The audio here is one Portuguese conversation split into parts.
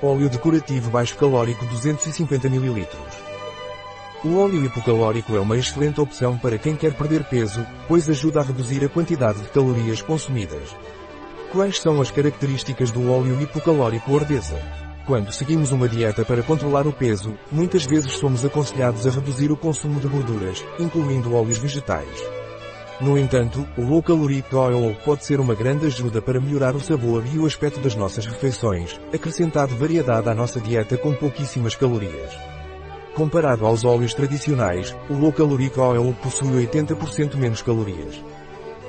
Óleo decorativo baixo calórico 250 ml. O óleo hipocalórico é uma excelente opção para quem quer perder peso, pois ajuda a reduzir a quantidade de calorias consumidas. Quais são as características do óleo hipocalórico Ordesa? Quando seguimos uma dieta para controlar o peso, muitas vezes somos aconselhados a reduzir o consumo de gorduras, incluindo óleos vegetais. No entanto, o Low Caloric Oil pode ser uma grande ajuda para melhorar o sabor e o aspecto das nossas refeições, acrescentando variedade à nossa dieta com pouquíssimas calorias. Comparado aos óleos tradicionais, o Low Caloric Oil possui 80% menos calorias.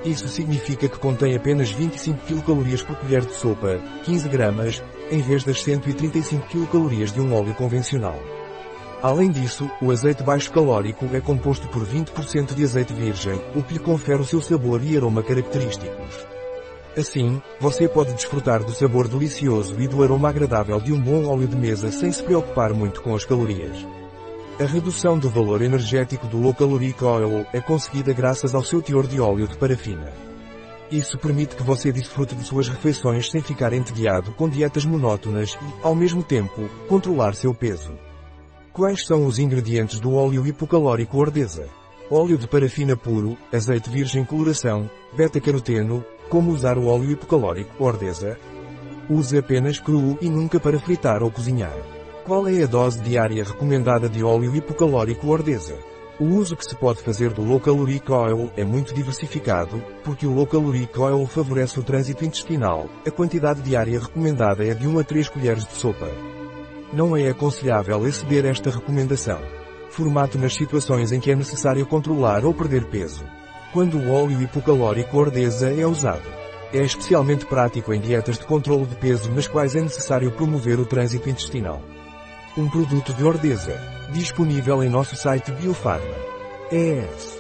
Isso significa que contém apenas 25 kcal por colher de sopa, 15 gramas, em vez das 135 kcal de um óleo convencional. Além disso, o azeite baixo calórico é composto por 20% de azeite virgem, o que lhe confere o seu sabor e aroma característicos. Assim, você pode desfrutar do sabor delicioso e do aroma agradável de um bom óleo de mesa sem se preocupar muito com as calorias. A redução do valor energético do Low Caloric Oil é conseguida graças ao seu teor de óleo de parafina. Isso permite que você desfrute de suas refeições sem ficar entediado com dietas monótonas e, ao mesmo tempo, controlar seu peso. Quais são os ingredientes do óleo hipocalórico Ordesa? Óleo de parafina puro, azeite virgem coloração, beta-caroteno, como usar o óleo hipocalórico Ordesa? Use apenas cru e nunca para fritar ou cozinhar. Qual é a dose diária recomendada de óleo hipocalórico Ordesa? O uso que se pode fazer do Low Caloric Oil é muito diversificado, porque o Low Caloric Oil favorece o trânsito intestinal. A quantidade diária recomendada é de 1 a 3 colheres de sopa. Não é aconselhável exceder esta recomendação. Formato nas situações em que é necessário controlar ou perder peso. Quando o óleo hipocalórico Ordesa é usado. É especialmente prático em dietas de controle de peso nas quais é necessário promover o trânsito intestinal. Um produto de Ordesa. Disponível em nosso site Biofarma. ES.